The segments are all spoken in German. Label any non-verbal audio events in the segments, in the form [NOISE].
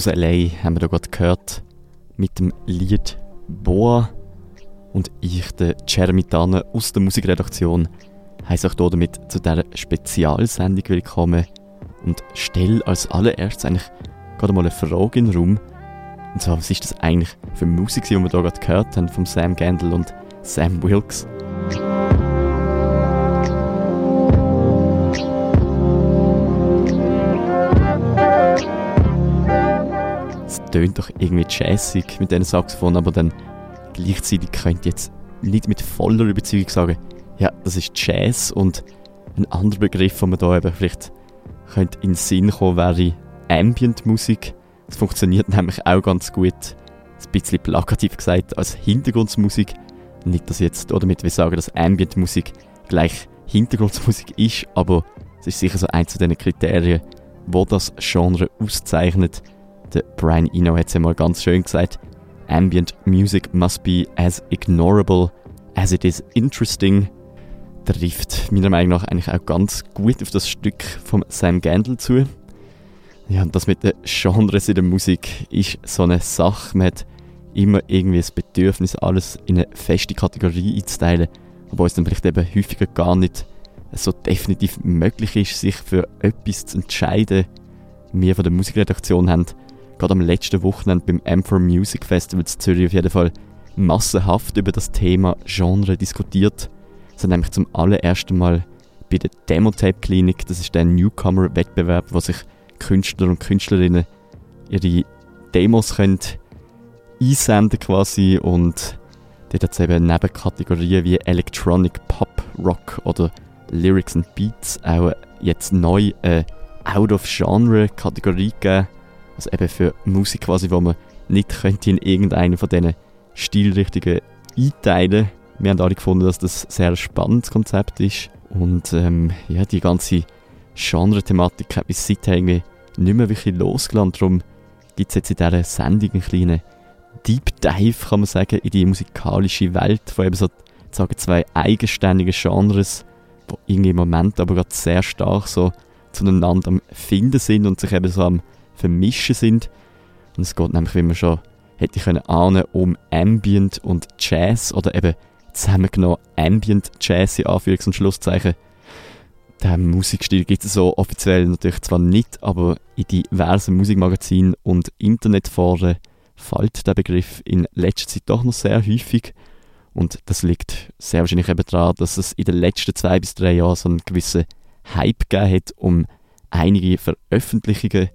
aus LA haben wir da gerade gehört mit dem Lied Boa. Und ich, der Jeremy Tanne aus der Musikredaktion, heiße euch hier damit zu dieser Spezialsendung willkommen und stelle als allererstes eigentlich gerade mal eine Frage in den Raum. Und zwar, was ist das eigentlich für Musik, die wir hier gerade gehört haben von Sam Gendel und Sam Wilkes? Tönt doch irgendwie jazzig mit diesen Saxophon, aber dann gleichzeitig könnt ihr jetzt nicht mit voller Überzeugung sagen, ja, das ist Jazz und ein anderer Begriff, den man da eben vielleicht könnte in den Sinn kommen, wäre Ambient-Musik. Das funktioniert [LAUGHS] nämlich auch ganz gut, ein bisschen plakativ gesagt, als Hintergrundmusik. Nicht, dass jetzt damit wir sagen, dass Ambient-Musik gleich Hintergrundmusik ist, aber es ist sicher so eins von diesen Kriterien, wo das Genre auszeichnet. Der Brian Eno hat es ja mal ganz schön gesagt. Ambient music must be as ignorable as it is interesting. Trifft meiner Meinung nach eigentlich auch ganz gut auf das Stück von Sam Gendel zu. Ja, das mit den Genres in der Musik ist so eine Sache. Man hat immer irgendwie das Bedürfnis, alles in eine feste Kategorie einzuteilen, obwohl es dann vielleicht eben häufiger gar nicht so definitiv möglich ist, sich für etwas zu entscheiden. Wir von der Musikredaktion haben gerade am letzten Wochenende beim M4 Music Festival in Zürich auf jeden Fall massenhaft über das Thema Genre diskutiert. Es hat nämlich zum allerersten Mal bei der Demotape Klinik, das ist der Newcomer-Wettbewerb, wo sich Künstler und Künstlerinnen ihre Demos können einsenden quasi und dort hat es eben neben Kategorien wie Electronic Pop, Rock oder Lyrics and Beats auch jetzt neu eine Out-of-Genre-Kategorie gegeben also eben für Musik quasi, wo man nicht könnte in irgendeine von diesen Stilrichtungen einteilen. Wir haben alle gefunden, dass das ein sehr spannendes Konzept ist. Und ähm, ja, die ganze Genre-Thematik hat bis seither irgendwie nicht mehr wirklich losgelassen. Darum gibt es jetzt in dieser Sendung einen kleinen Deep Dive, kann man sagen, in die musikalische Welt von eben so sagen, zwei eigenständigen Genres, die irgendwie im Moment aber gerade sehr stark so zueinander am Finden sind und sich eben so am vermischen sind. Und es geht nämlich, wie man schon hätte können ahnen, um Ambient und Jazz oder eben zusammengenommen Ambient Jazz in Anführungs- und Schlusszeichen. Den Musikstil gibt es so offiziell natürlich zwar nicht, aber in diversen Musikmagazinen und Internetforen fällt der Begriff in letzter Zeit doch noch sehr häufig. Und das liegt sehr wahrscheinlich eben daran, dass es in den letzten zwei bis drei Jahren so einen gewissen Hype gegeben hat um einige Veröffentlichungen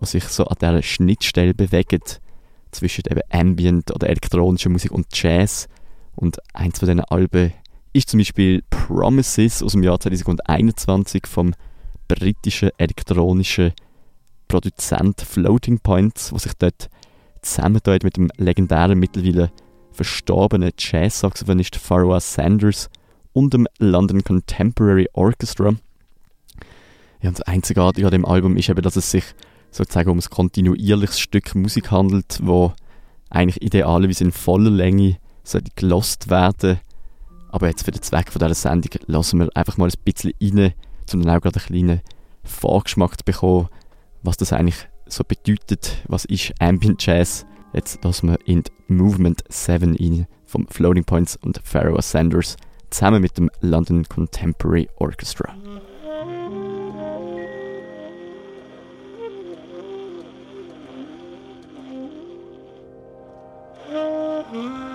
die sich so an dieser Schnittstelle bewegen zwischen eben Ambient oder elektronischer Musik und Jazz. Und eins von diesen Alben ist zum Beispiel Promises aus dem Jahr 2021 vom britischen elektronischen Produzent Floating Points, wo sich dort zusammentut mit dem legendären mittlerweile verstorbenen Jazz-Saxophonist Pharaoh Sanders und dem London Contemporary Orchestra. Ja, und das Einzigartige an dem Album ist eben, dass es sich sozusagen um ein kontinuierliches Stück Musik handelt, wo eigentlich idealerweise in voller Länge sollte gelost werden. Aber jetzt für den Zweck von dieser Sendung lassen wir einfach mal ein bisschen rein, um dann auch gerade einen kleinen Vorgeschmack zu bekommen, was das eigentlich so bedeutet, was ist Ambient Jazz. Jetzt lassen wir in Movement 7 rein vom Floating Points und Pharaoh Sanders zusammen mit dem London Contemporary Orchestra. Mm-hmm.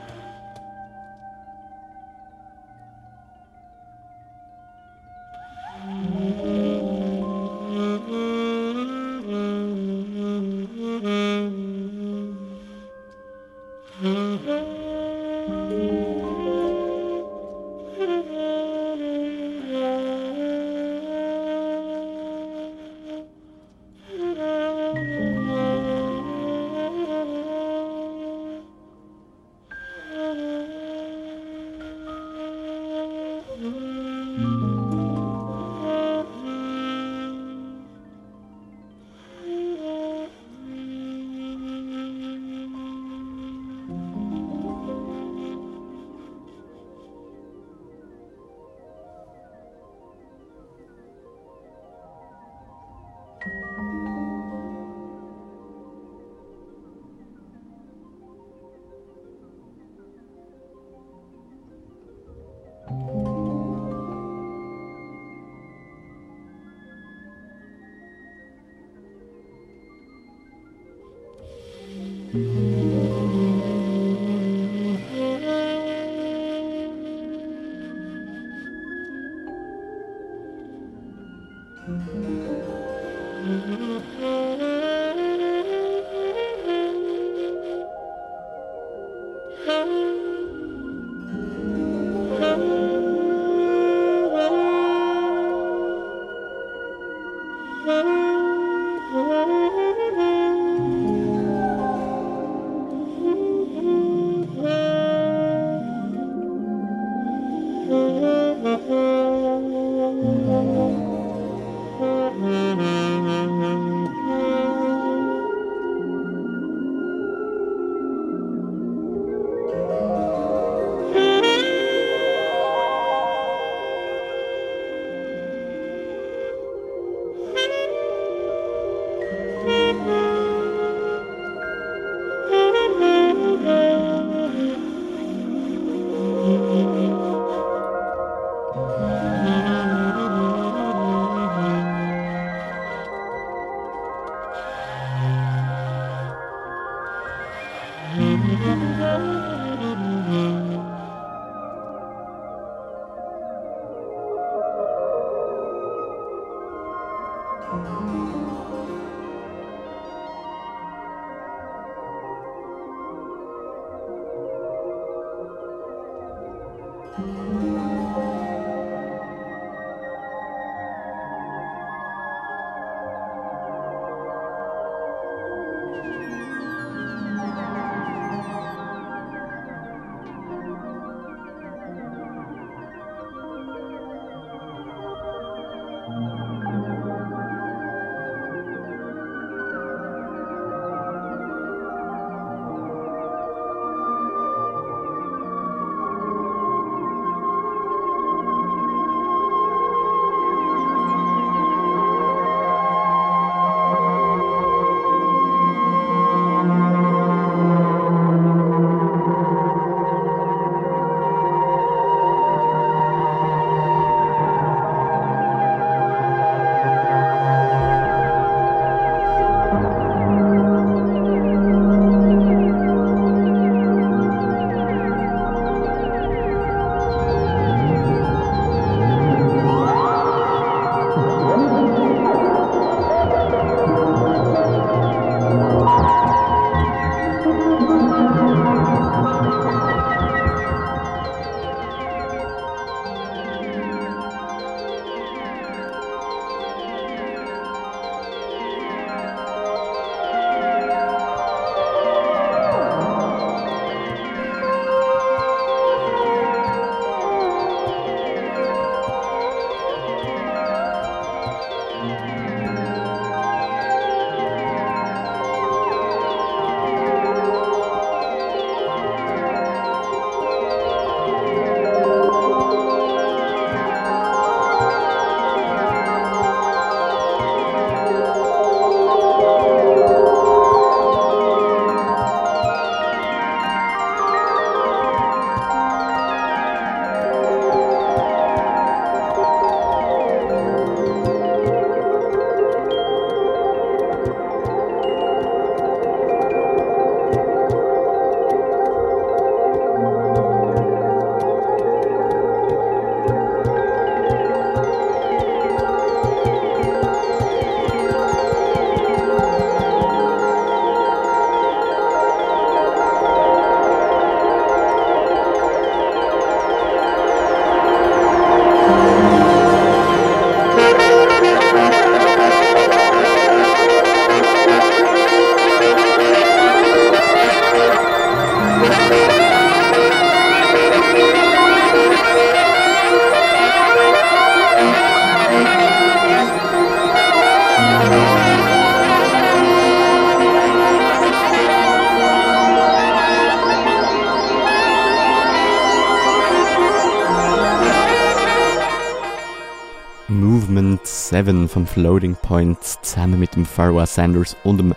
7 vom Floating Point zusammen mit dem Farwell Sanders und dem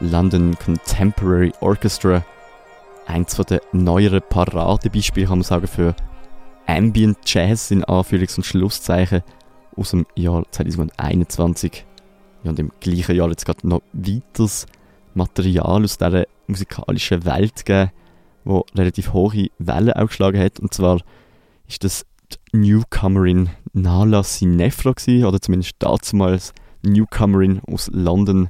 London Contemporary Orchestra. Eins der neueren Paradebeispiele kann man sagen für Ambient Jazz in Anführungs- und Schlusszeichen aus dem Jahr 2021. Ja, und im gleichen Jahr jetzt gerade noch weiteres Material aus dieser musikalischen Welt gegeben, wo relativ hohe Wellen auch geschlagen hat. Und zwar ist das Newcomerin Nala Sinefra gewesen, oder zumindest damals Newcomerin aus London,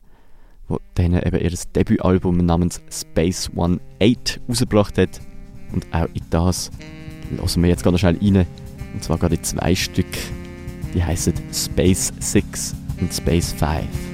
wo dann eben ihr Debütalbum namens Space One 8 rausgebracht hat. Und auch in das lassen wir jetzt ganz schnell rein. Und zwar gerade zwei Stück. Die heißen Space 6 und Space 5.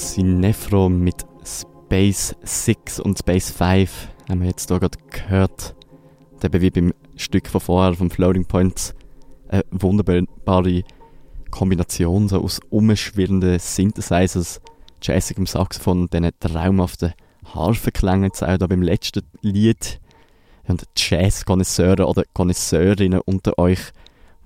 Sinefro mit Space 6 und Space 5 haben wir jetzt hier gerade gehört. Und eben wie beim Stück von vorher, vom Floating Points, eine wunderbare Kombination so aus umschwirrenden Synthesizers, jazzigem Saxophon diesen traumhaften Harfenklängen jetzt auch da beim letzten Lied. Und Jazz-Konnoisseure oder Konnoisseurinnen unter euch,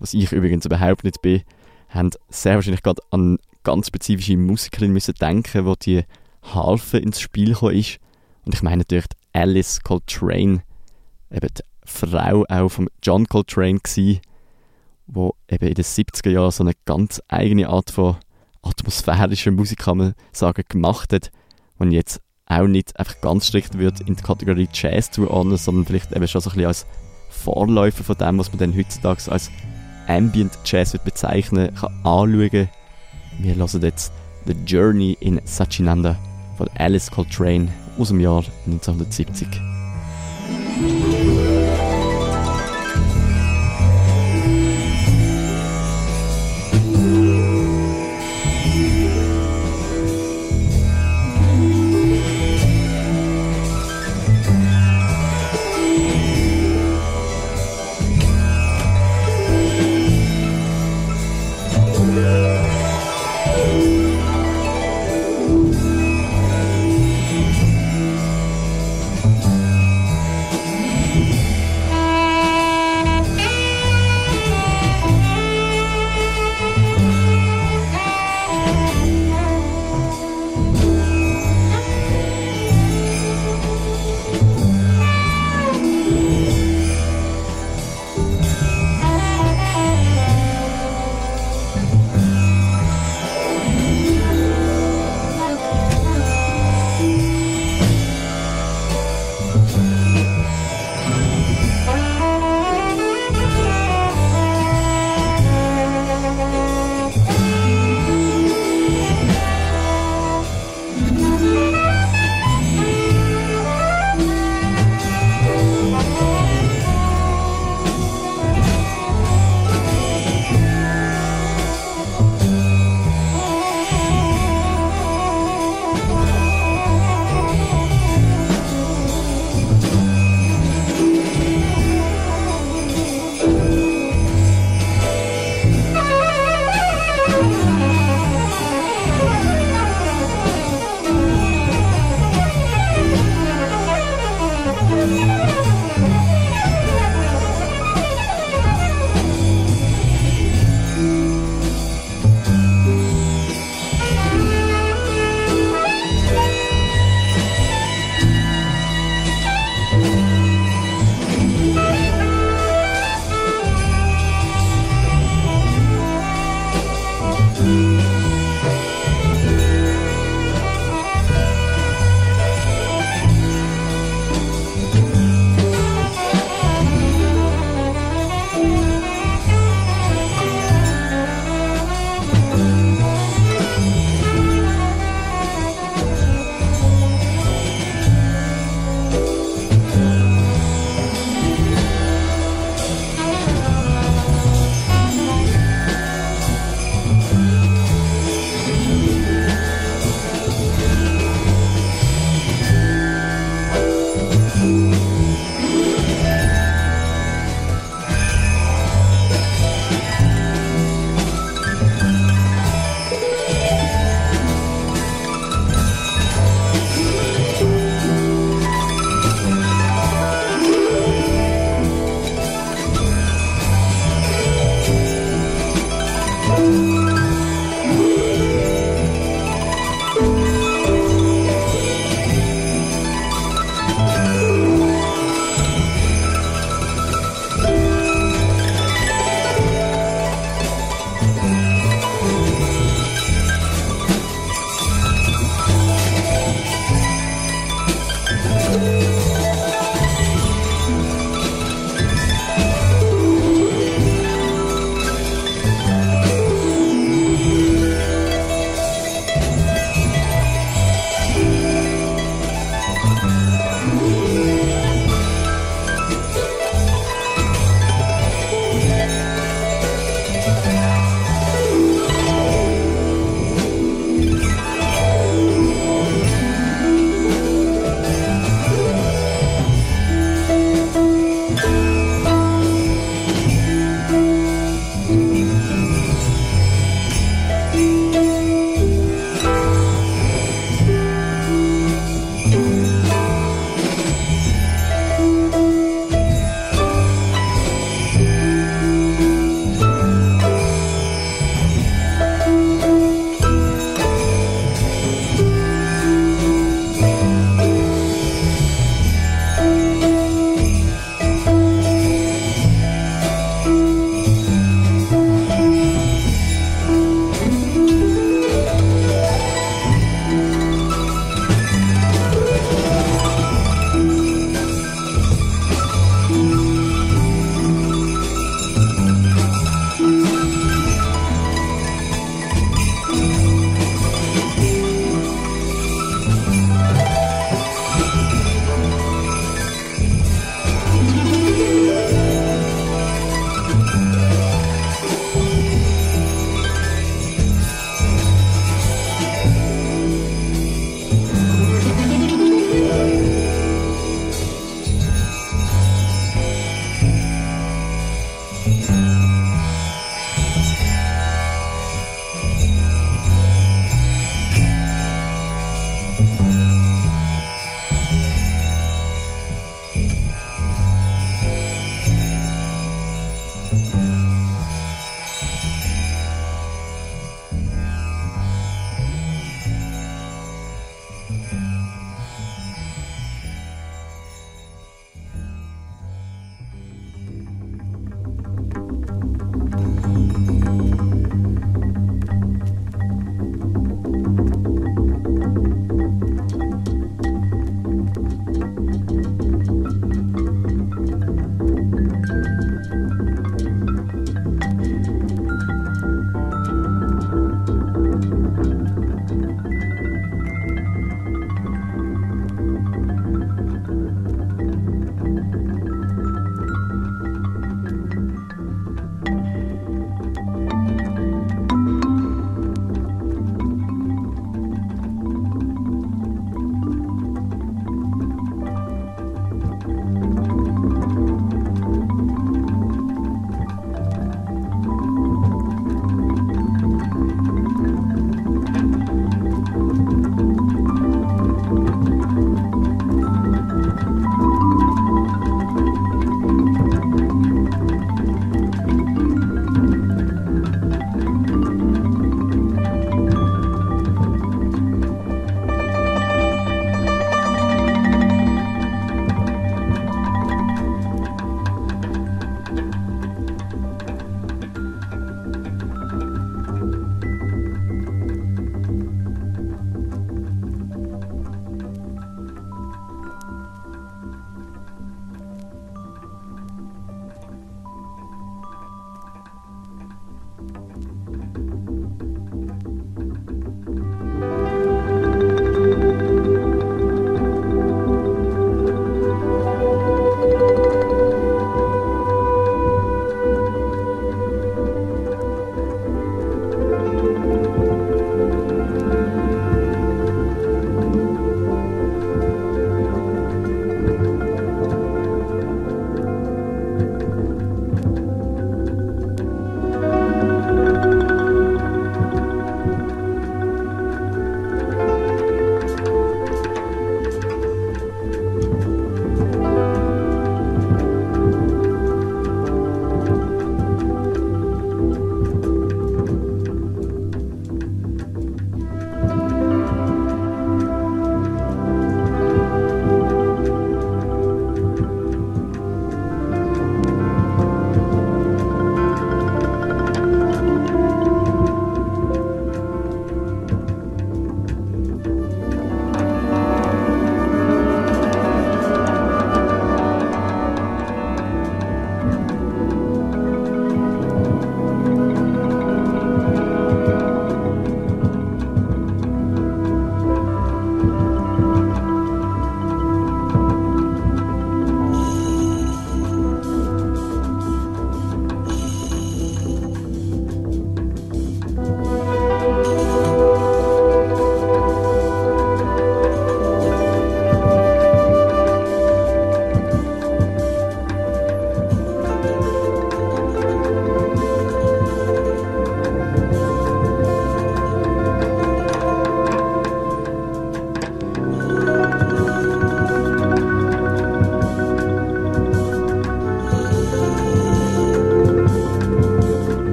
was ich übrigens überhaupt nicht bin, haben sehr wahrscheinlich gerade an ganz spezifische Musikerin müssen denken, wo die Harfe ins Spiel gekommen ist. Und ich meine natürlich Alice Coltrane, eben die Frau auch von John Coltrane war, wo eben in den 70er Jahren so eine ganz eigene Art von atmosphärischer Musik, kann man sagen, gemacht hat, und jetzt auch nicht einfach ganz strikt wird in die Kategorie Jazz zuordnen, sondern vielleicht eben schon so ein bisschen als Vorläufer von dem, was man dann heutzutage als Ambient Jazz bezeichnen kann, anschauen. Wir hören jetzt The Journey in Sachinanda von Alice Coltrane aus dem Jahr 1970.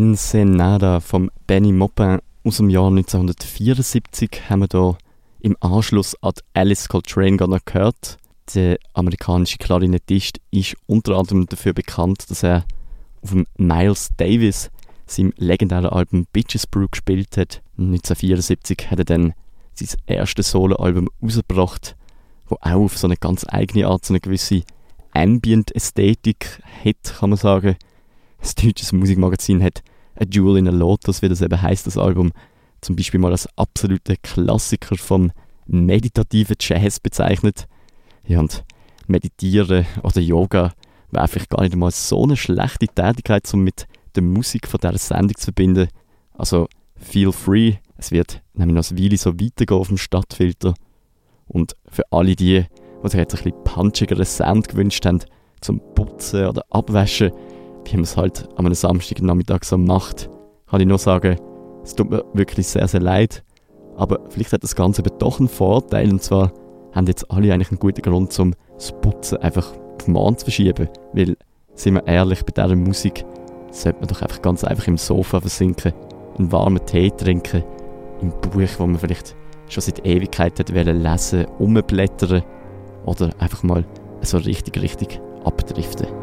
Ensenada vom Benny Maupin aus dem Jahr 1974 haben wir hier im Anschluss an Alice Coltrane gehört. Der amerikanische Klarinettist ist unter anderem dafür bekannt, dass er auf dem Miles Davis, seinem legendären Album Bitches Brew, gespielt hat. 1974 hat er dann sein erstes Soloalbum rausgebracht, wo auch auf so eine ganz eigene Art so eine gewisse Ambient-Ästhetik hat, kann man sagen. Das deutsche Musikmagazin hat A Jewel in a Lotus, wie das eben heisst, das Album, zum Beispiel mal als absoluter Klassiker vom meditativen Jazz bezeichnet. Ja, und Meditieren oder Yoga wäre vielleicht gar nicht mal so eine schlechte Tätigkeit, um mit der Musik von dieser Sendung zu verbinden. Also, feel free. Es wird nämlich noch eine Weile so weitergehen auf dem Stadtfilter. Und für alle die, die sich jetzt ein bisschen punchigeren Sound gewünscht haben, zum Putzen oder Abwaschen, wie man es halt an einem Samstagnachmittag so macht, kann ich nur sagen, es tut mir wirklich sehr, sehr leid. Aber vielleicht hat das Ganze aber doch einen Vorteil, und zwar haben jetzt alle eigentlich einen guten Grund, um das Putzen einfach auf Morgen zu verschieben. Weil, sind wir ehrlich, bei dieser Musik sollte man doch einfach ganz einfach im Sofa versinken, einen warmen Tee trinken, im Buch, wo man vielleicht schon seit Ewigkeit hat lesen, umblättern oder einfach mal so richtig, richtig abdriften.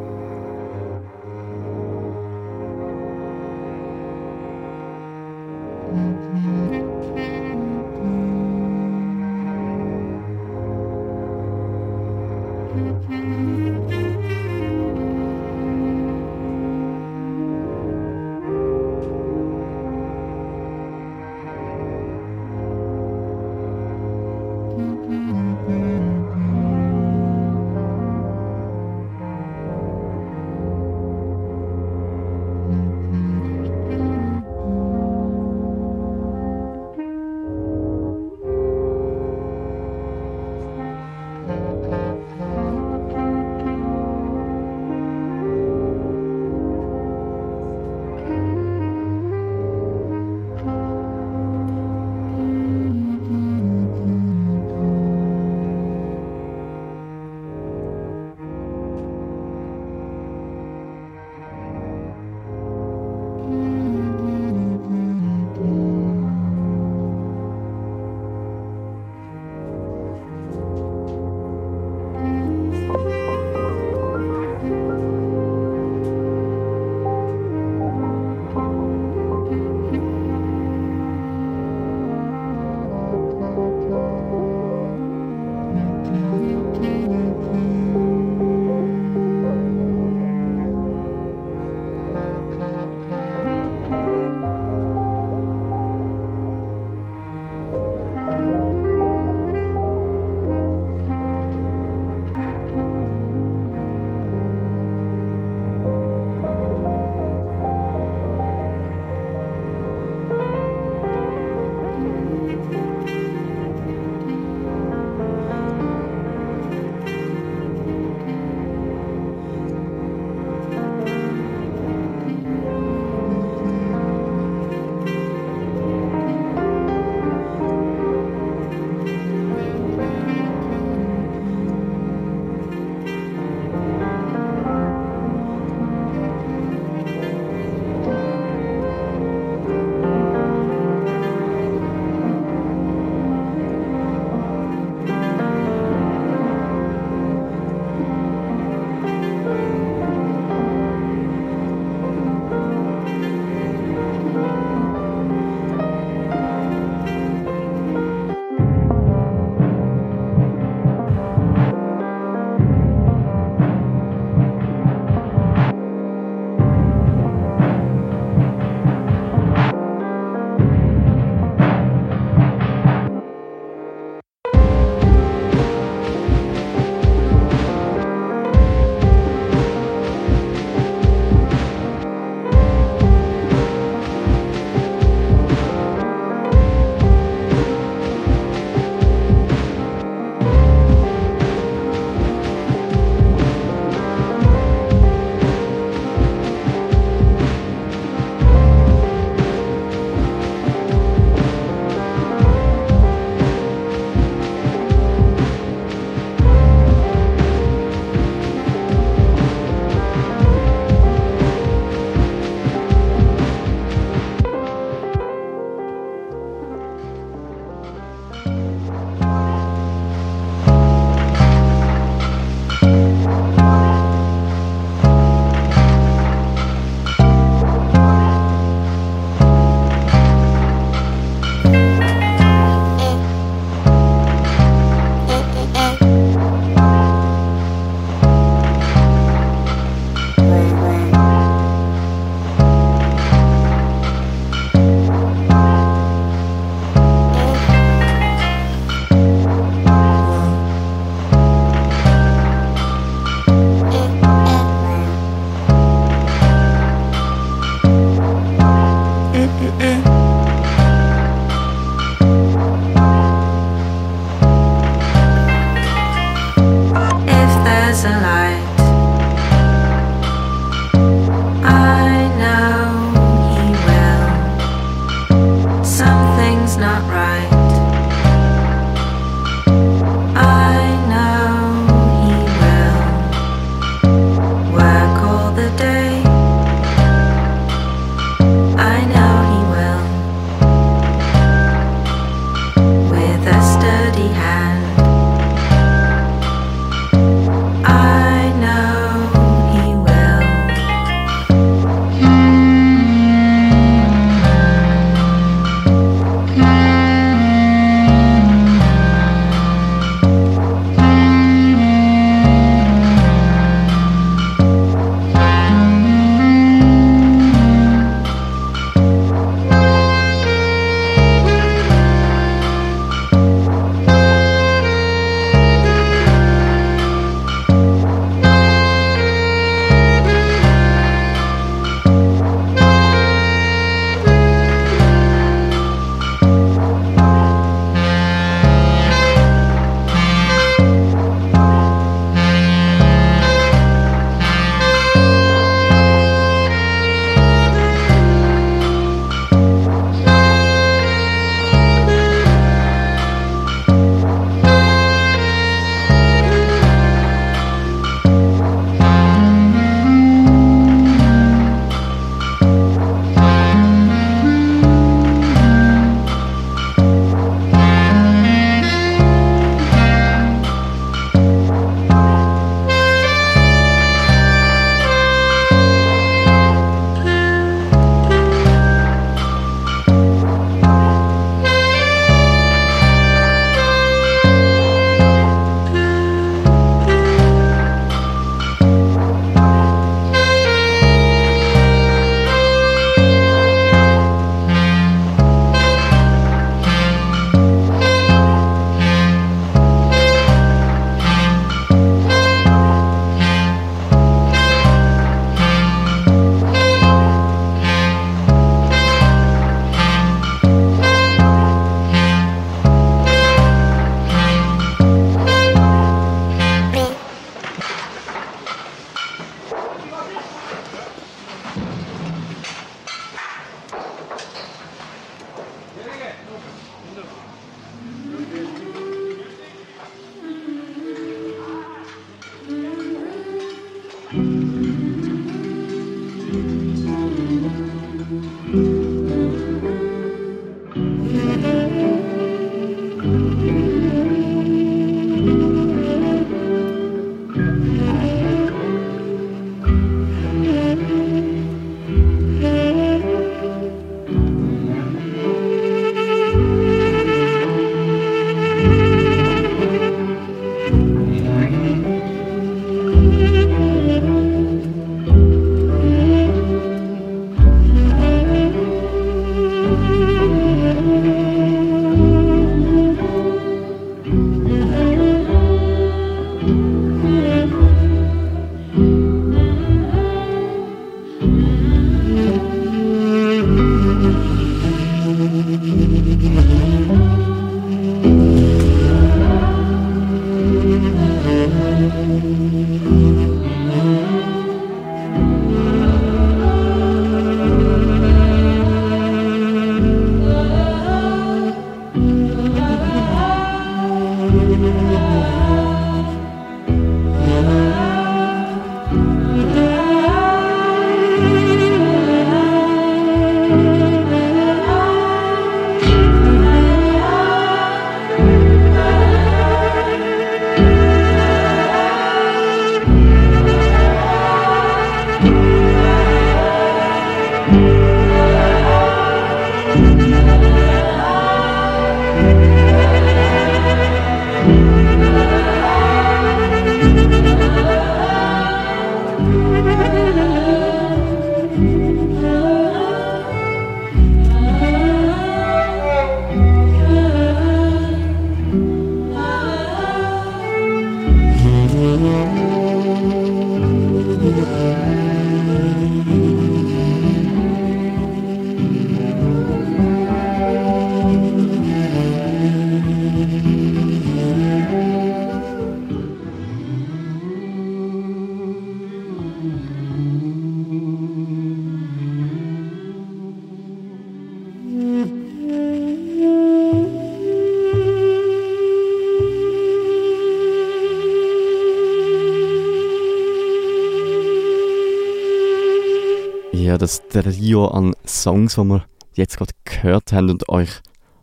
Das Trio an Songs, die wir jetzt gerade gehört haben und euch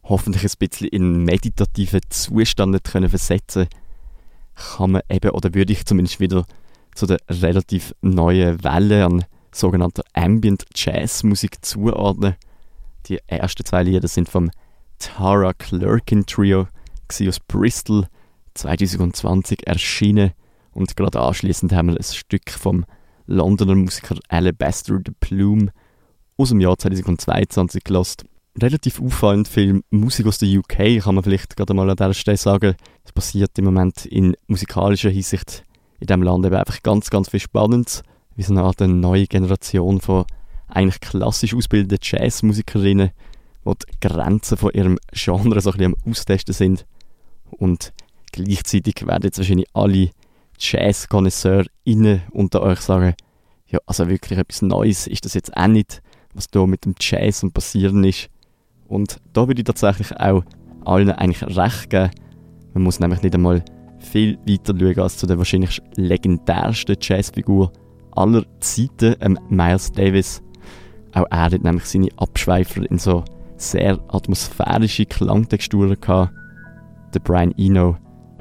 hoffentlich ein bisschen in meditativen Zustand können versetzen kann man eben, oder würde ich zumindest wieder zu der relativ neuen Welle an sogenannter Ambient Jazz Musik zuordnen. Die ersten zwei Lieder sind vom Tara Clerkin Trio aus Bristol 2020 erschienen und gerade anschließend haben wir ein Stück vom Londoner Musiker Alabaster de Plume aus dem Jahr 2022 gelost. Relativ auffallend viel Musik aus der UK, kann man vielleicht gerade mal an dieser Stelle sagen. Es passiert im Moment in musikalischer Hinsicht in diesem Land eben einfach ganz, ganz viel Spannendes. Wie so eine Art eine neue Generation von eigentlich klassisch ausgebildeten Jazzmusikerinnen, die die Grenzen von ihrem Genre so ein bisschen am Austesten sind. Und gleichzeitig werden jetzt wahrscheinlich alle Jazz-KonnoisseurInnen unter euch sagen, ja, also wirklich etwas Neues ist das jetzt auch nicht, was da mit dem Jazz und passieren ist. Und da würde ich tatsächlich auch allen eigentlich recht geben. Man muss nämlich nicht einmal viel weiter schauen als zu der wahrscheinlich legendärsten Jazzfigur aller Zeiten, ähm Miles Davis. Auch er hat nämlich seine Abschweifer in so sehr atmosphärische Klangtexturen gehabt. Der Brian Eno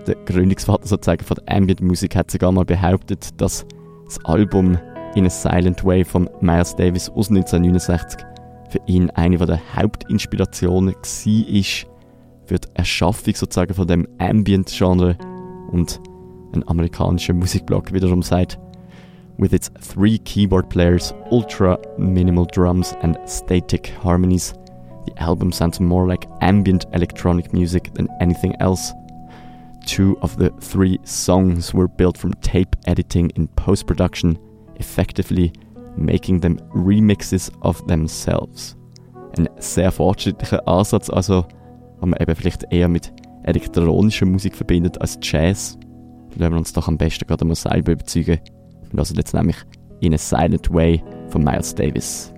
der Gründungsvater sozusagen von der Ambient Musik hat sogar mal behauptet, dass das Album In a Silent Way von Miles Davis aus 1969 für ihn eine der Hauptinspirationen war für die Erschaffung sozusagen von dem Ambient-Genre und ein amerikanischer Musikblog wiederum sagt, with its three keyboard players, ultra minimal drums and static harmonies, the album sounds more like ambient electronic music than anything else. Two of the three songs were built from tape editing in post production, effectively making them remixes of themselves. Ein sehr fortschrittlicher Ansatz, also, den man eben vielleicht eher mit elektronischer Musik verbindet als Jazz. Lassen wir uns doch am besten gerade mal selber überzeugen. Wir hören jetzt nämlich In a Silent Way von Miles Davis.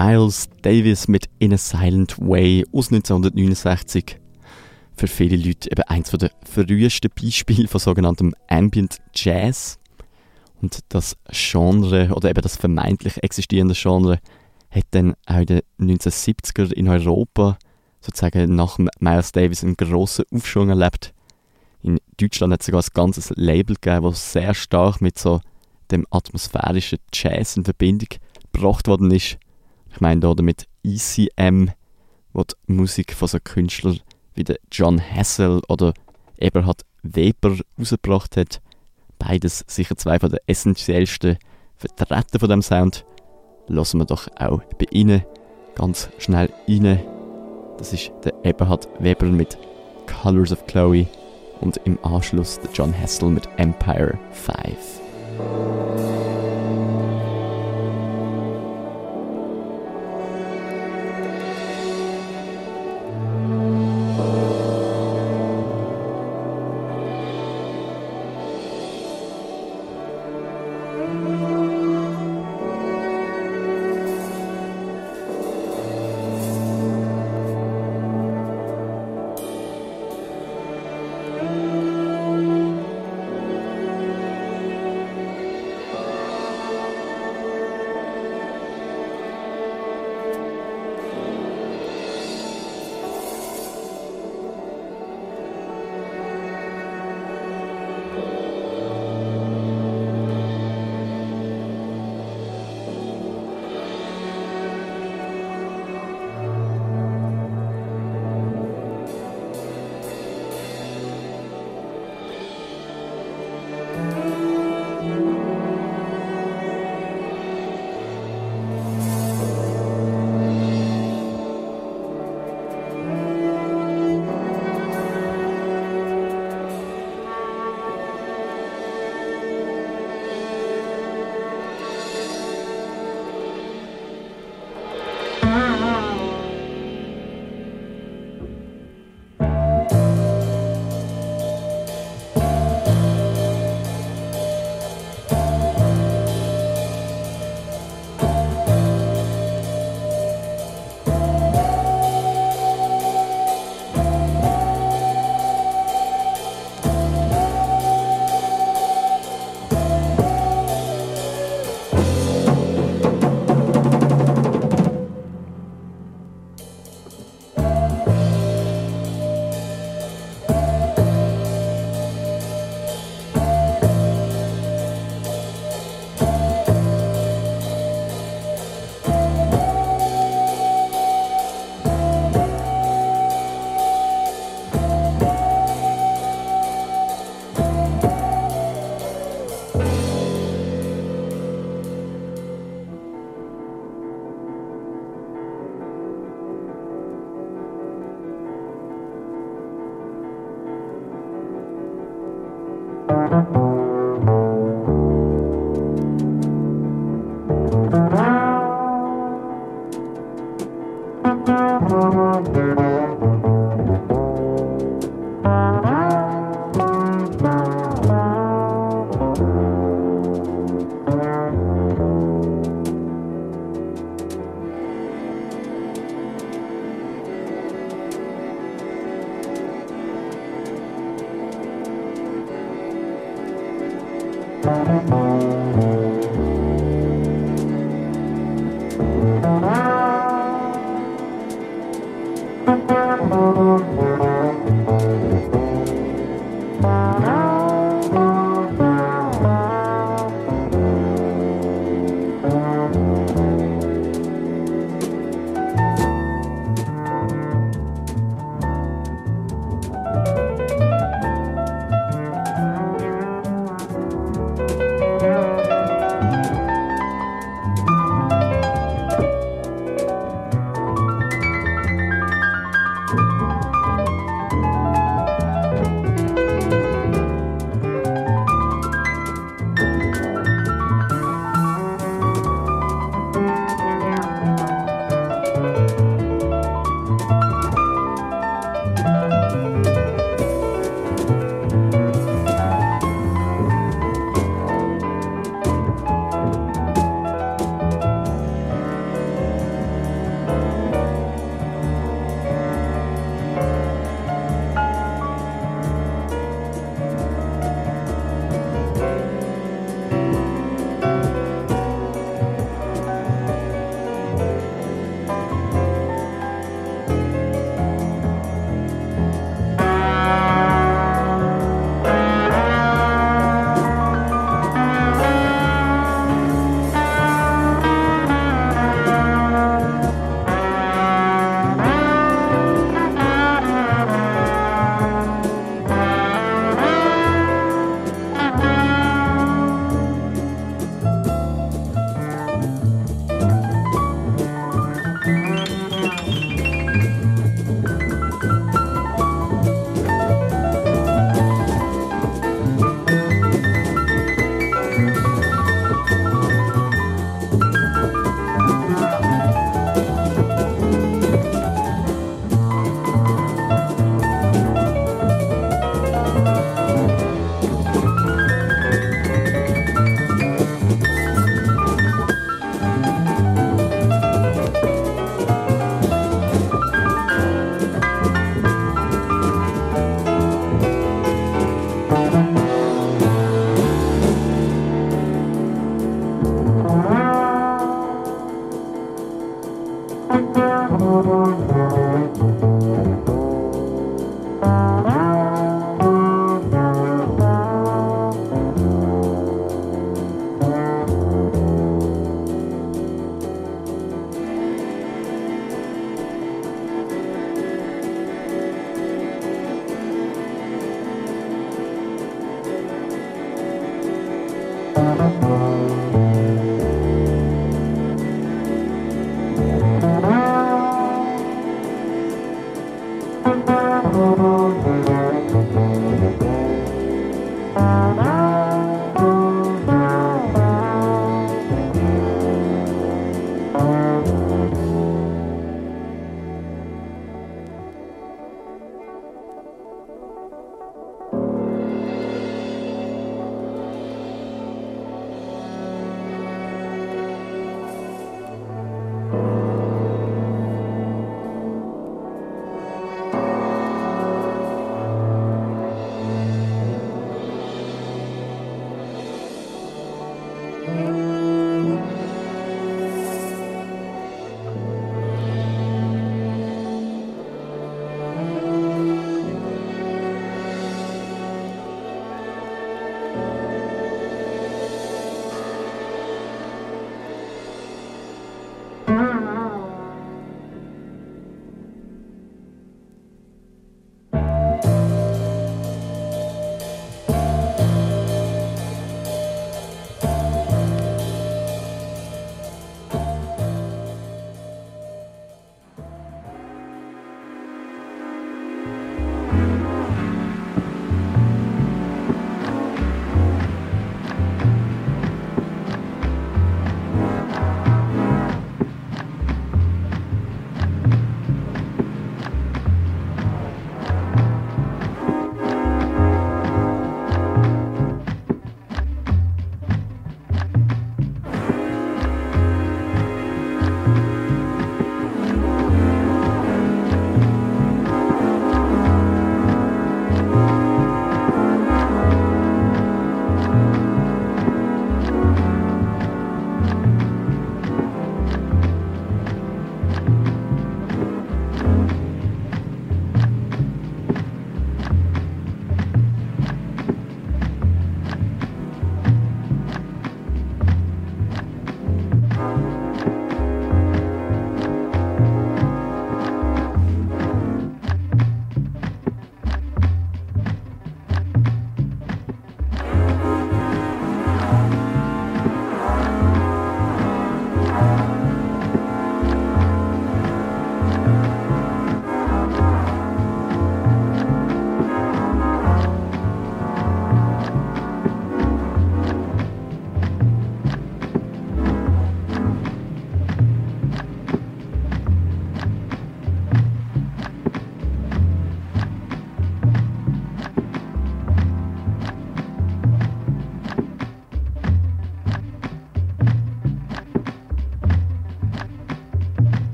Miles Davis mit In a Silent Way aus 1969. Für viele Leute eben eins der frühesten Beispiele von sogenanntem Ambient Jazz. Und das Genre, oder eben das vermeintlich existierende Genre, hat dann auch in den 1970er in Europa sozusagen nach Miles Davis einen grossen Aufschwung erlebt. In Deutschland hat es sogar ein ganzes Label gegeben, das sehr stark mit so dem atmosphärischen Jazz in Verbindung gebracht worden ist. Ich meine hier damit ECM, wo die Musik von so Künstlern wie John Hassel oder Eberhard Weber rausgebracht hat. Beides sicher zwei von den essentiellsten Vertreter von dem Sound. Lassen wir doch auch bei Ihnen ganz schnell rein. Das ist der Eberhard Weber mit Colors of Chloe und im Anschluss der John Hassel mit Empire 5.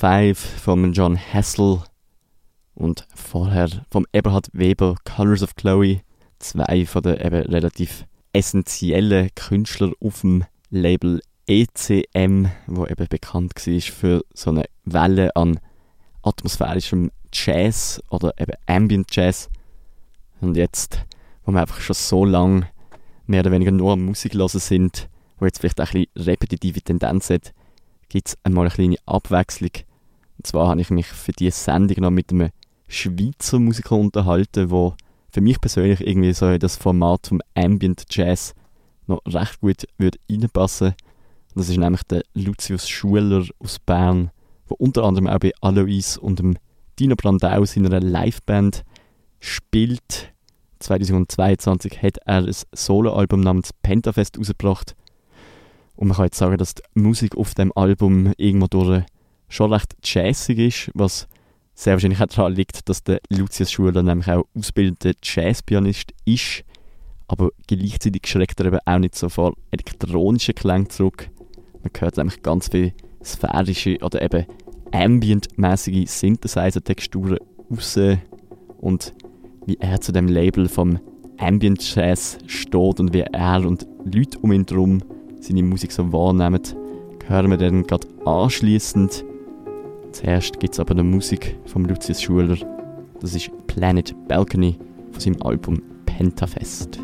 5 von John Hassel und vorher vom Eberhard Weber Colors of Chloe, zwei von den eben relativ essentiellen Künstler auf dem Label ECM, wo eben bekannt war für so eine Welle an atmosphärischem Jazz oder eben Ambient Jazz. Und jetzt, wo wir einfach schon so lange mehr oder weniger nur am Musik sind, wo jetzt vielleicht auch ein bisschen repetitive Tendenz hat, gibt es einmal eine kleine Abwechslung. Und zwar habe ich mich für diese Sendung noch mit einem Schweizer Musiker unterhalten, wo für mich persönlich irgendwie so das Format vom Ambient Jazz noch recht gut würde reinpassen. Und das ist nämlich der Lucius Schuler aus Bern, der unter anderem auch bei Alois und dem Dino Brandau seiner Liveband spielt. 2022 hat er ein Soloalbum namens Pentafest rausgebracht. Und man kann jetzt sagen, dass die Musik auf dem Album irgendwo durch schon recht jazzig ist, was sehr wahrscheinlich auch daran liegt, dass der Lucius Schuler nämlich auch ausgebildeter Jazzpianist ist, aber gleichzeitig schreckt er eben auch nicht so vor elektronischen Klängen zurück. Man hört nämlich ganz viele sphärische oder eben ambient-mäßige Synthesizer-Texturen raus und wie er zu dem Label vom Ambient Jazz steht und wie er und Leute um ihn herum seine Musik so wahrnehmen, hören wir dann gerade anschließend. Zuerst gibt es aber eine Musik von Lucius Schuler. Das ist Planet Balcony von seinem Album Pentafest.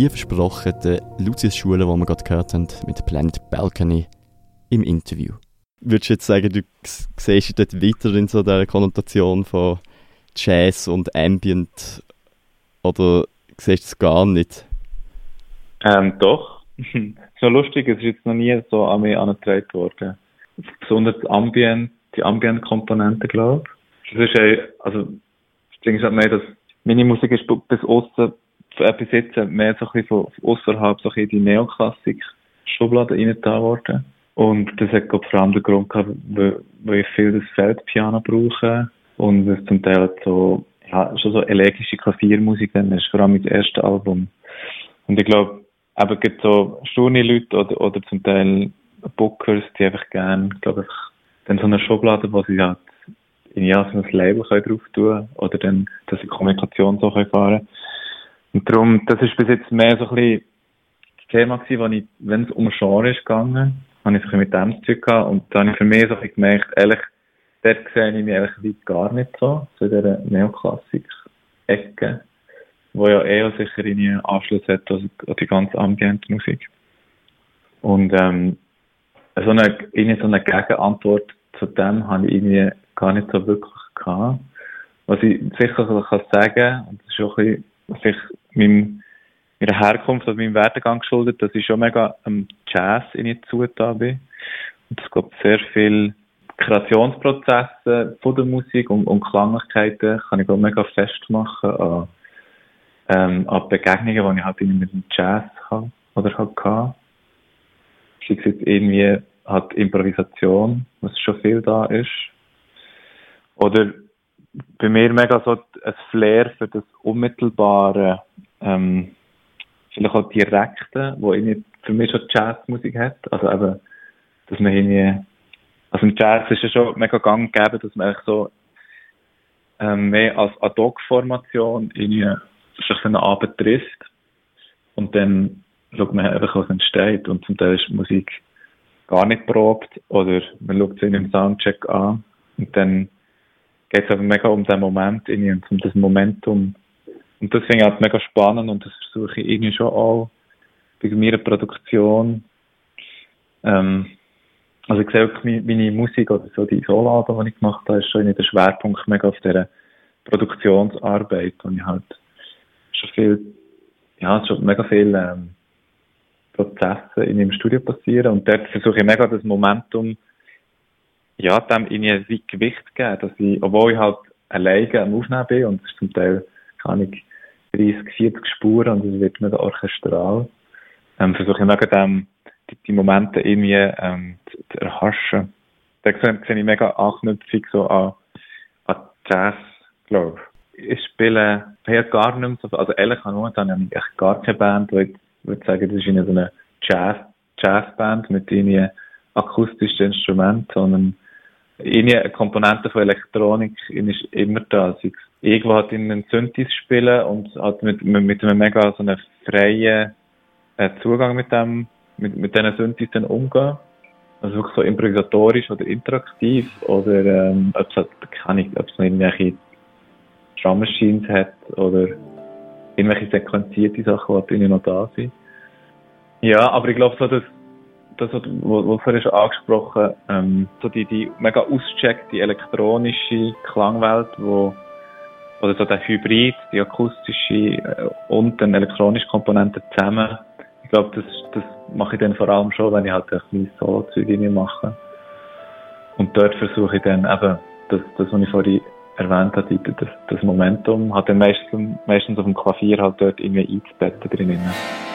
Wie versprochen, der Lucius Schule, wo wir gerade gehört haben, mit Planet Balcony im Interview. Würdest du jetzt sagen, du siehst dich dort weiter in so der Konnotation von Jazz und Ambient oder siehst du es gar nicht? Ähm, doch. [LAUGHS] so lustig, es ist jetzt noch nie so an mich angetragen worden. Besonders Ambient, die Ambient-Komponente, glaube ich. Das ist also, das Ding ist halt mehr, dass meine Musik ist bis außen, äh, bis jetzt mehr so ein bisschen von, von außerhalb so ein bisschen die Neoklassik-Schublade reingetan worden. Und das hat glaub, vor allem den Grund gehabt, weil, ich viel das Feldpiano brauche und es zum Teil so, ja, schon so elegische Klaviermusik dann ist, vor allem das erste Album. Und ich glaube, eben gibt so sturne Leute oder, oder zum Teil Bookers, die einfach gerne, glaube ich, dann so eine Schublade, wo sie halt in ja so ein Label können drauf tun oder dann, dass sie Kommunikation so können fahren. Und darum, das ist bis jetzt mehr so ein bisschen das Thema gewesen, wo ich, wenn es um Genre ist gegangen, habe ich es mit dem zu tun und da habe ich für mich so ein gemerkt, ehrlich, dort sehe ich mich eigentlich gar nicht so, zu dieser Neoklassik-Ecke, wo ja eher sicher einen Anschluss hat an die ganze ambiente Musik. Und ähm, so eine, so eine Gegenantwort zu dem habe ich irgendwie gar nicht so wirklich gehabt. Was ich sicher kann sagen, und das ist auch ein bisschen meinem, meiner Herkunft oder meinem Werdegang geschuldet, dass ich schon mega am Jazz in zugetan bin. Und es gibt sehr viel Kreationsprozesse von der Musik und, und Klanglichkeiten kann ich auch mega festmachen an, ähm, an Begegnungen, die ich halt mit dem Jazz hatte oder hatte. Sei es jetzt irgendwie halt Improvisation, was schon viel da ist. Oder bei mir mega so ein Flair für das Unmittelbare, ähm, vielleicht auch Direkte, wo irgendwie für mich schon Jazzmusik hat. Also eben, dass man irgendwie, also im Jazz ist ja schon mega gang gegeben, dass man eigentlich so ähm, mehr als Ad-Hoc-Formation irgendwie sich einen Abend trifft und dann schaut man einfach, was entsteht und zum Teil ist Musik gar nicht probt oder man schaut sie in einem Soundcheck an und dann geht es aber mega um den Moment und um das Momentum. Und das finde ich halt mega spannend und das versuche ich irgendwie schon auch bei meiner Produktion. Ähm, also ich sehe auch meine Musik oder so die Soloalben, die ich gemacht habe, ist schon in der Schwerpunkt mega auf dieser Produktionsarbeit und ich halt schon viel, ja, schon mega viel ähm, Prozesse in meinem Studio passieren und dort versuche ich mega das Momentum ja, dem irgendwie wie Gewicht geben, dass ich, obwohl ich halt alleine am Aufnehmen bin und es ist zum Teil, kann ich 30, 40 Spuren und es wird mir orchestral, ähm, versuche ich mega dem, die, die Momente irgendwie ähm, zu, zu erhaschen. Da sehe ich mega Anknüpfung so an, an Jazz, glaube ich. Ich spiele hier gar nicht mehr so, also ehrlich momentan habe ich echt gar keine Band, wo ich würde sagen, das ist so eine Jazz, Jazzband mit irgendwie akustischen Instrumenten, sondern eine Komponente von Elektronik ist immer da. Also irgendwo hat in einen Synthes spielen und hat mit, mit einem mega so einem freien äh, Zugang mit dem, mit, mit diesen Synthes dann umgehen. Also wirklich so improvisatorisch oder interaktiv oder ähm, ob es halt, keine Ahnung, ob es noch irgendwelche Drum Machines hat oder irgendwelche sequenzierte Sachen, die noch da sind. Ja, aber ich glaube so, dass das, was vorhin schon angesprochen ähm, so die, die mega ausgecheckte elektronische Klangwelt, wo oder so der Hybrid, die akustische äh, und den elektronischen Komponenten zusammen. Ich glaube, das, das mache ich dann vor allem schon, wenn ich halt ein kleines Solo-Zeug mache. Und dort versuche ich dann eben, das, das was ich vorhin erwähnt habe, das, das Momentum, hat dann meistens, meistens auf dem Klavier halt dort irgendwie einzubetten drinnen.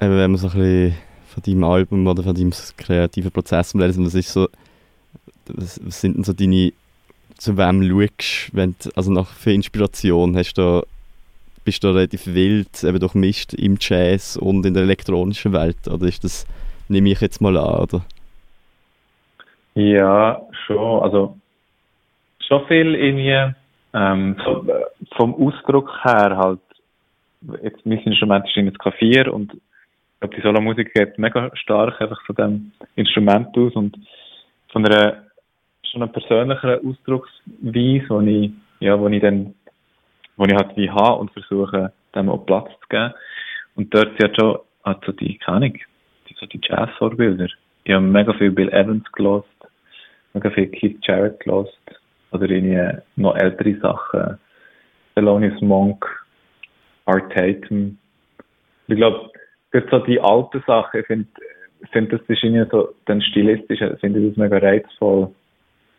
Eben, wenn man so ein bisschen von deinem Album oder von deinem kreativen Prozess lesen, was so, was, was sind denn so deine, zu wem schaust, wenn du, also nach für Inspiration hast du bist du relativ wild, eben durchmischt im Jazz und in der elektronischen Welt, oder ist das, nehme ich jetzt mal an, oder? Ja, schon, also schon viel irgendwie ähm, so, äh, vom Ausdruck her halt, jetzt mein Instrument ist das Klavier und ich glaube, die Solomusik geht mega stark einfach von dem Instrument aus und von einer schon einer persönlicheren Ausdrucksweise, wo ich, ja, wo ich dann, wo ich halt wie habe und versuche, dem auch Platz zu geben. Und dort sind schon, also die, keine Ahnung, die, so die Jazz-Vorbilder. Ich habe mega viel Bill Evans gelost, mega viel Keith Jarrett gelost, oder irgendwie noch ältere Sachen. Thelonious Monk, Art Tatum. Ich glaube, so die alten Sachen, ich finde, find, das ist irgendwie so, dann stilistisch, finde ich das mega reizvoll,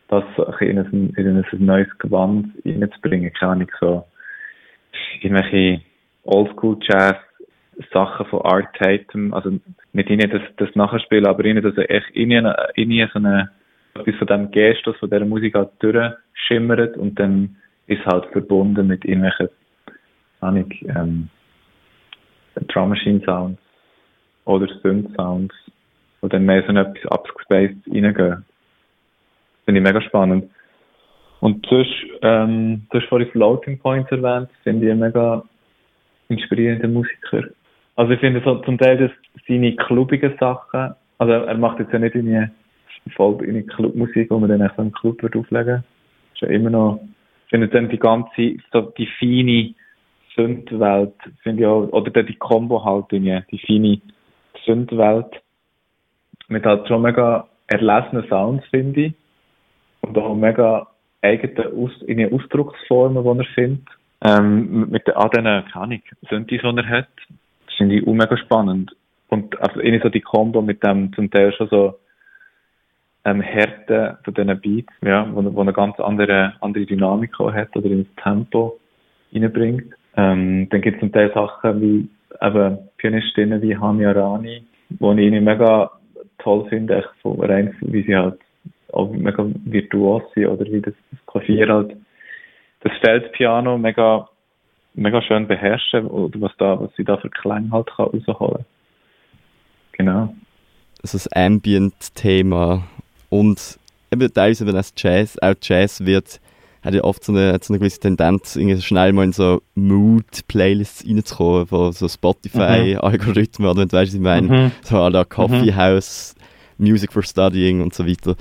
das in ein, in ein neues Gewand reinzubringen. Keine Ahnung, so, irgendwelche Oldschool-Jazz, Sachen von Art Tatum, also nicht ihnen das, das nachspielen, aber ihnen das echt ihnen, ihnen so eine etwas von dem Gestus, von dieser Musik halt durchschimmert und dann ist halt verbunden mit irgendwelchen, Ahnung, ähm, Drum Machine Sounds oder Synth Sounds, wo dann mehr so in etwas abgespaced reingehen. Finde ich mega spannend. Und sonst, ähm, du hast vorhin Floating Points erwähnt, finde ich ein mega inspirierender Musiker. Also ich finde so zum Teil dass seine klubigen Sachen, also er macht jetzt ja nicht irgendwie voll in die Clubmusik, wo man dann so einen Club wird auflegen ist ja immer noch, ich finde dann die ganze, so die feine Sündwelt, finde ich auch, oder dann die Combo halt, die, die feine Sündwelt, mit halt schon mega erlesenen Sounds, finde ich, und auch mega eigene Aus, in Ausdrucksformen, die er findet, ähm, mit den, an diesen, keine Sündis, die er hat, das finde ich auch mega spannend. Und also irgendwie so die Combo mit dem zum Teil schon so ähm, Härte von diesen Beats, ja, wo, wo eine ganz andere, andere Dynamik auch hat oder ins Tempo reinbringt. Ähm, dann gibt es zum Teil Sachen wie eben Pianistinnen wie Hania Rani, wo ich mega toll finde, echt von rein, wie sie halt auch mega virtuos sind oder wie das, das Klavier halt das Feldpiano mega mega schön beherrschen oder was da was sie da für Klänge halt kann rausholen. Genau. Also das Ambient-Thema und eben teilweise, wenn es Jazz, auch Jazz wird, hat ja oft so eine, so eine gewisse Tendenz, irgendwie schnell mal in so Mood-Playlists reinzukommen, von so Spotify-Algorithmen, oder wenn du weißt, was ich meine, mhm. so à la Coffee mhm. House, Music for Studying und so weiter.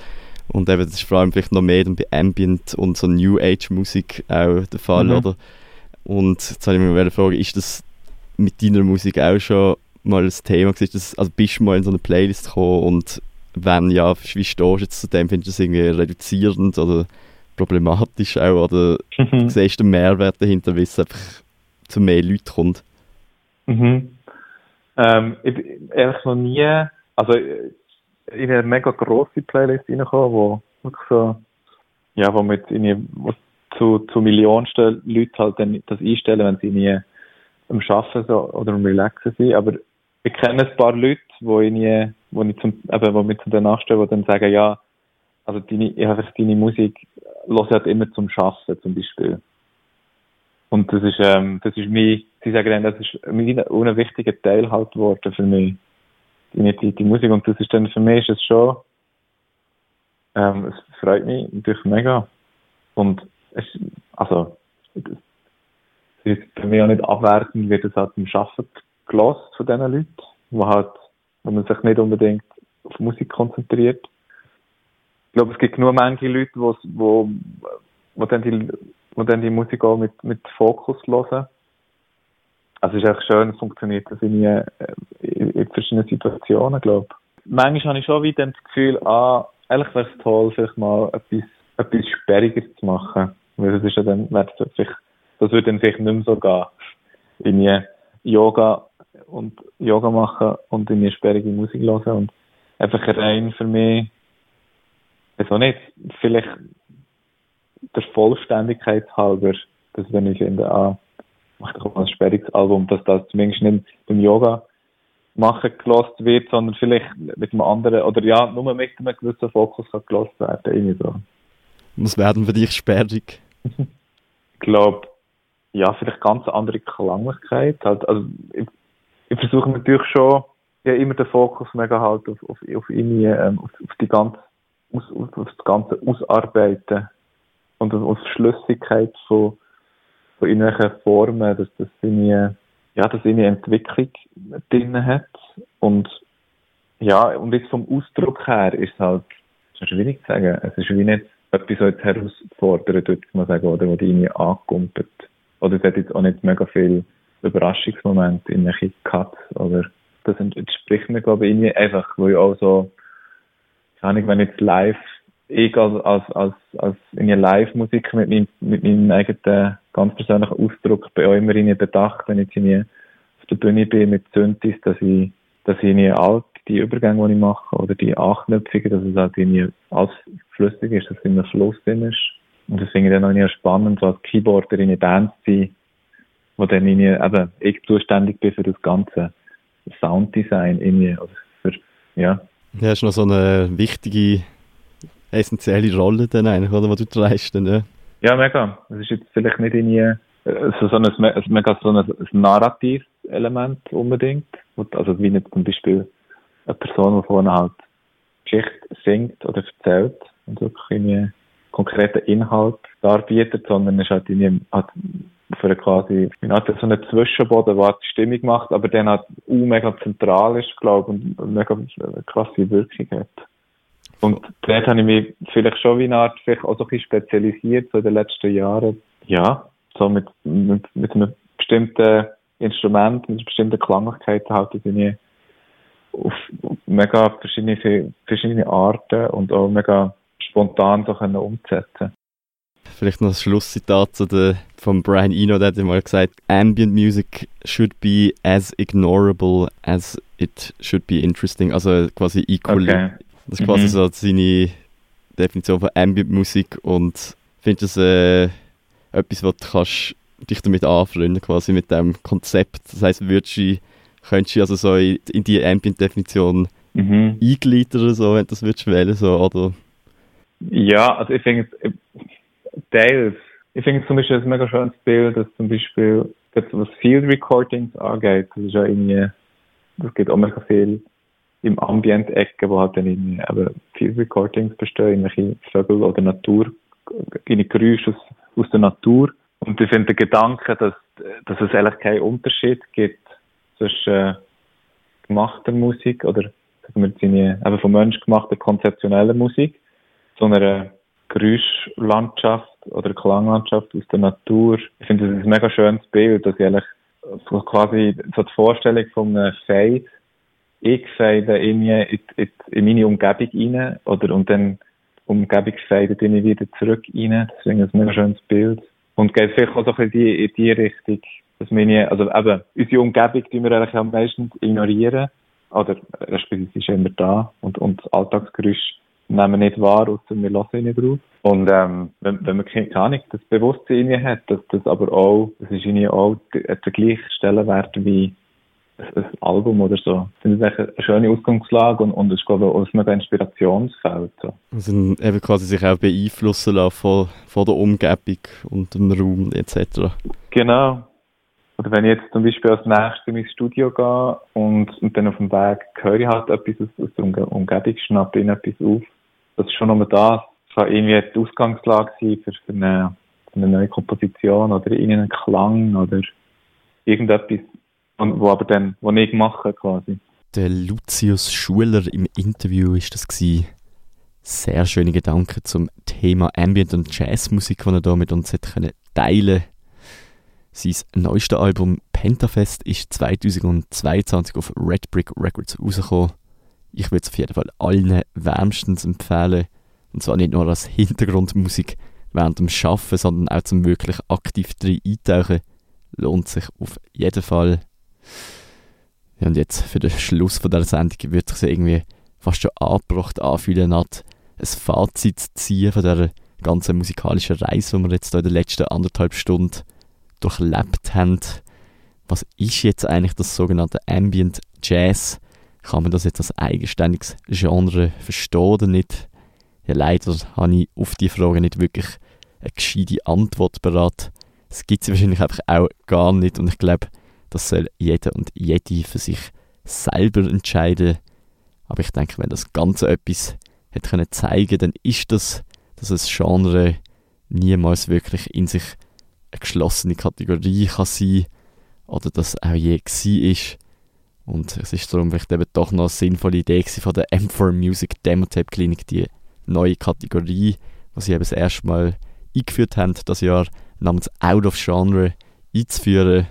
Und eben, das ist vor allem vielleicht noch mehr dann bei Ambient und so New Age-Musik auch der Fall, mhm. oder? Und jetzt habe ich mir eine Frage, ist das mit deiner Musik auch schon mal ein Thema gewesen? Also bist du mal in so eine Playlist gekommen und wenn ja, wie stehst du jetzt zu dem? Findest du es irgendwie reduzierend oder problematisch auch? Oder mhm. siehst du den Mehrwert dahinter, wie es einfach zu mehr Leuten kommt? Mhm. Ähm, ich bin ehrlich noch nie, also in eine mega grosse Playlist reingekommen, wo wirklich so, ja, wo mit wo zu, zu Millionensten Leute halt dann das einstellen, wenn sie nie am Arbeiten so, oder am Relaxen sind. Aber ich kenne ein paar Leute, wo ich nie wo ich zum, eben, wo mir zu den nachstehen, die dann sagen, ja, also deine, habe deine Musik, höre halt immer zum Schaffen, zum Beispiel. Und das ist, ähm, das ist mir, sie sagen dann, das ist ein, ein wichtiger Teil halt geworden für mich. Die, die, die Musik, und das ist dann, für mich ist es schon, ähm, es freut mich natürlich mega. Und es, also, es ist für mich auch nicht abwertend, wird es halt im Schaffen gelost von diesen Leuten, die halt wenn man sich nicht unbedingt auf Musik konzentriert. Ich glaube, es gibt nur manche Leute, wo, wo, wo, dann, die, wo dann die Musik auch mit, mit Fokus hören. Also es ist echt schön, funktioniert das in, äh, in, in verschiedenen Situationen, glaube ich. Manchmal habe ich schon wieder das Gefühl, ah, eigentlich wäre es toll, vielleicht mal etwas, etwas Sperriges zu machen. Weil das ist ja dann, das, würde dann vielleicht nicht mehr so gehen. In Yoga und Yoga machen und in mir sperrige Musik hören und einfach rein für mich, also nicht, vielleicht der Vollständigkeit halber, dass wenn ich finde, ah, mach doch mal ein sperriges Album, dass das zumindest nicht beim Yoga machen gelost wird, sondern vielleicht mit einem anderen, oder ja, nur mit einem gewissen Fokus kann gelost werden. Irgendwie so. Was werden für dich sperrig? ich glaube, ja, vielleicht ganz andere Klanglichkeit. Halt, also, ich, ich versuche natürlich schon, ja, immer den Fokus mega halt auf, auf, auf, irgendwie, ähm, auf, auf die ganze, auf, auf das ganze Ausarbeiten und auf die Schlüssigkeit von, von irgendwelchen Formen, dass das irgendwie, ja, dass irgendwie Entwicklung drin hat. Und, ja, und jetzt vom Ausdruck her ist es halt, ist schwierig zu sagen. Es ist wie nicht etwas, jetzt herausfordert, würde ich mal sagen, oder wo die irgendwie ankumpelt. Oder es hat jetzt auch nicht mega viel Überraschungsmomente in welche Cuts oder das entspricht mir, glaube ich, irgendwie einfach, wo ich auch so, keine Ahnung, wenn jetzt live ich als, als, als, als in Live-Musik mit meinem, mit meinem eigenen ganz persönlichen Ausdruck bin auch immer in bedacht, wenn ich jetzt auf der Bühne bin mit Synthes, dass ich, dass ich in alt die Übergänge, die ich mache, oder die Anknüpfungen, dass es halt irgendwie alles flüssig ist, dass es immer Fluss drin ist. Und das finde ich dann auch spannend, so als Keyboarder in einer Band zu sein, wo dann irgendwie eben ich zuständig bin für das ganze Sounddesign irgendwie, oder für, ja. Ja, ist noch so eine wichtige essentielle Rolle dann eigentlich, oder, die du trägst ja. Ja, mega. Es ist jetzt vielleicht nicht in äh, so, so ein, so ein, ein narratives Element unbedingt. Also wie nicht zum Beispiel eine Person, die vorne halt Geschichte singt oder erzählt und wirklich irgendwie konkreten Inhalt darbietet, sondern es ist irgendwie hat für eine quasi, man hat so einen Zwischenboden, der die Stimmung macht, aber dann halt auch mega zentral ist, glaube ich, und mega krasse Wirkung hat. Und dort habe ich mich vielleicht schon wie eine Art vielleicht auch so ein bisschen spezialisiert, so in den letzten Jahren. Ja, so mit, mit, mit einem bestimmten Instrument, mit einer bestimmten Klanglichkeit halt ich auf mega verschiedene, verschiedene Arten und auch mega spontan so können umzusetzen. Vielleicht noch das Schlusszitat zu der, von Brian Eno, der hat mal gesagt, Ambient Music should be as ignorable as it should be interesting. Also quasi equally, okay. Das ist quasi mhm. so seine Definition von Ambient-Musik und ich finde das äh, etwas, was du kannst dich damit anfreunden, quasi mit dem Konzept. Das heisst, würdest du, könntest du also so in, in die Ambient-Definition mhm. eingliedern, so, wenn du das würdest wählen, so, oder? Ja, also ich finde teils, ich finde zum Beispiel ein mega schönes Bild, dass zum Beispiel, was Field Recordings angeht, das ist ja irgendwie, das geht auch mega viel im Ambient-Ecke, wo halt dann in, eben Field Recordings bestehen, irgendwelche Vögel oder Natur, in Geräusche aus, aus der Natur. Und ich finde den Gedanken, dass, dass es eigentlich keinen Unterschied gibt zwischen äh, gemachter Musik oder sagen wir seine, eben von Mensch gemachter konzeptioneller Musik, so einer Geräuschlandschaft oder Klanglandschaft aus der Natur. Ich finde, das ist ein mega schönes Bild, dass ich eigentlich so quasi so die Vorstellung von einem Fade ich fade in, in, in meine Umgebung rein, oder, und dann Umgebung fadet immer wieder zurück rein. Deswegen ist ein mega schönes Bild. Und geht vielleicht auch so in die, in die Richtung, dass wir, also eben, unsere Umgebung, die wir eigentlich am meisten ignorieren, oder, respektive ist immer da, und, und das Alltagsgeräusch nehmen wir nicht wahr, außer wir lassen nicht drauf. Und, ähm, wenn, wenn man keine Ahnung, das Bewusstsein in hat, dass das aber auch, das ist irgendwie auch der, der gleiche Stellenwert wie, ein Album oder so. Das ist eine schöne Ausgangslage und, und ist, glaube ich, auch ein mega Inspirationsfeld. So. Also eben quasi sich auch beeinflussen lassen von, von der Umgebung und dem Raum etc. Genau. Oder wenn ich jetzt zum Beispiel als nächstes in mein Studio gehe und, und dann auf dem Weg höre ich halt etwas aus, aus der Umgebung, schnappe ich etwas auf. Das ist schon nochmal das. Kann irgendwie die Ausgangslage sein für, für, eine, für eine neue Komposition oder irgendeinen Klang oder irgendetwas wo aber dann, wo ich mache quasi. Der Lucius Schuler im Interview ist das gewesen. Sehr schöne Gedanken zum Thema Ambient und Jazzmusik, die er hier mit uns hätte teilen Sein neuestes Album Pentafest ist 2022 auf Red Brick Records rausgekommen. Ich würde es auf jeden Fall allen wärmstens empfehlen. Und zwar nicht nur als Hintergrundmusik während dem Arbeiten, sondern auch zum wirklich aktiv drin eintauchen. Lohnt sich auf jeden Fall. Ja, und jetzt für den Schluss von der Sendung würde sich irgendwie fast schon angebracht anfühlen, ein Fazit zu ziehen von dieser ganzen musikalischen Reise, die wir jetzt in den letzten anderthalb Stunden durchlebt haben. was ist jetzt eigentlich das sogenannte Ambient Jazz? Kann man das jetzt als eigenständiges Genre verstehen oder nicht? Ja, leider habe ich auf die Frage nicht wirklich eine gescheite Antwort beraten. Es gibt sie wahrscheinlich einfach auch gar nicht und ich glaube, das soll jeder und jede für sich selber entscheiden. Aber ich denke, wenn das Ganze etwas hätte können zeigen, dann ist das, dass ein Genre niemals wirklich in sich eine geschlossene Kategorie kann sein oder dass auch je war. Und es ist darum vielleicht eben doch noch eine sinnvolle Idee von der M4 Music Demo Tape Klinik, die neue Kategorie, die sie eben das erste Mal eingeführt haben, das Jahr namens Out of Genre einzuführen.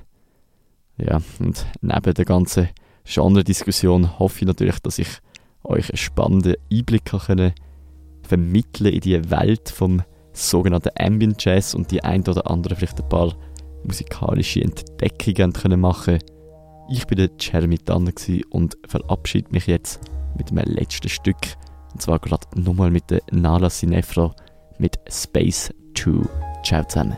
Ja, und neben der ganzen Genre-Diskussion hoffe ich natürlich, dass ich euch einen spannenden Einblick kann vermitteln in die Welt vom sogenannten Ambient Jazz und die ein oder andere vielleicht ein paar musikalische Entdeckungen können machen Ich bin der Jeremy Tanner und verabschiede mich jetzt mit einem letzten Stück. Und zwar gerade nochmal mit der Nala Sinefra mit Space 2. Ciao zusammen.